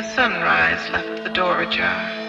the sunrise left the door ajar.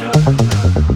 Yeah.